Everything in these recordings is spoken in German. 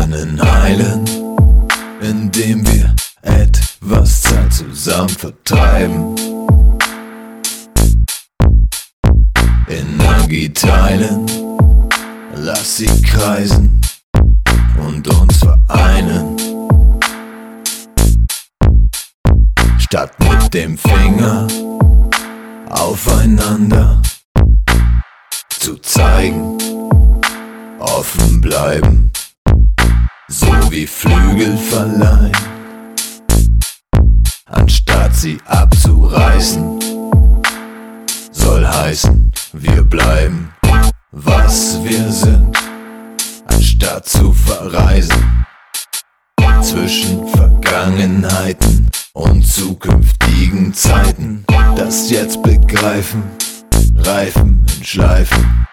Können heilen, indem wir etwas Zeit zusammen vertreiben. Energie teilen, lass sie kreisen und uns vereinen. Statt mit dem Finger aufeinander zu zeigen, offen bleiben wie Flügel verleihen, anstatt sie abzureißen. Soll heißen, wir bleiben, was wir sind, anstatt zu verreisen. Zwischen Vergangenheiten und zukünftigen Zeiten, das jetzt begreifen, reifen in Schleifen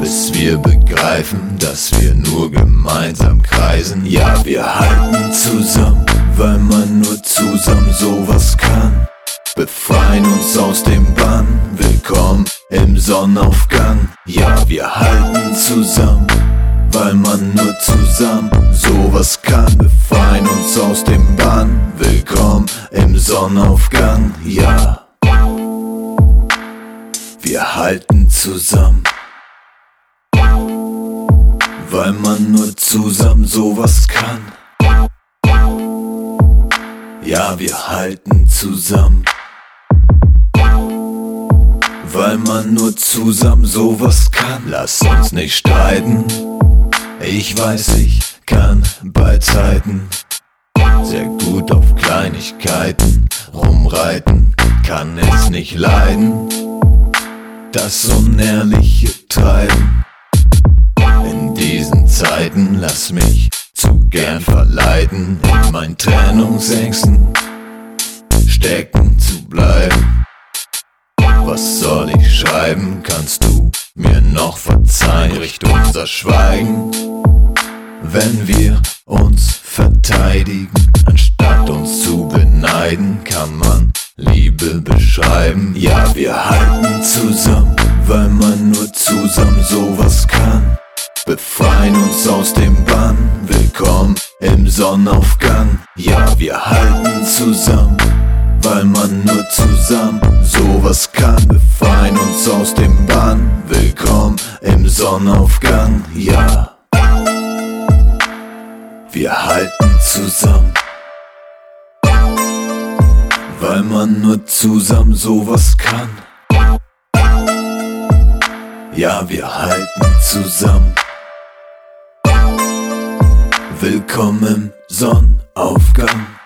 bis wir begreifen, dass wir nur gemeinsam kreisen. Ja, wir halten zusammen, weil man nur zusammen sowas kann. Befreien uns aus dem Bann, willkommen im Sonnenaufgang. Ja, wir halten zusammen, weil man nur zusammen sowas kann. Befreien uns aus dem Bann, willkommen im Sonnenaufgang. Ja, wir halten zusammen weil man nur zusammen sowas kann. Ja, wir halten zusammen, weil man nur zusammen sowas kann. Lass uns nicht streiten, ich weiß, ich kann bei Zeiten sehr gut auf Kleinigkeiten rumreiten, kann es nicht leiden, das unehrliche Treiben Zeiten lass mich zu gern verleiten, in meinen Trennungsängsten stecken zu bleiben. Was soll ich schreiben, kannst du mir noch verzeihen, richt unser Schweigen, wenn wir uns verteidigen, anstatt uns zu beneiden, kann man Liebe beschreiben. Ja, wir halten zusammen, weil man nur zusammen sowas kann befreien uns aus dem Bann. Willkommen im Sonnenaufgang. Ja, wir halten zusammen, weil man nur zusammen sowas kann. Befreien uns aus dem Bann. Willkommen im Sonnenaufgang. Ja, wir halten zusammen. Weil man nur zusammen sowas kann. Ja, wir halten zusammen. Willkommen im Sonnenaufgang.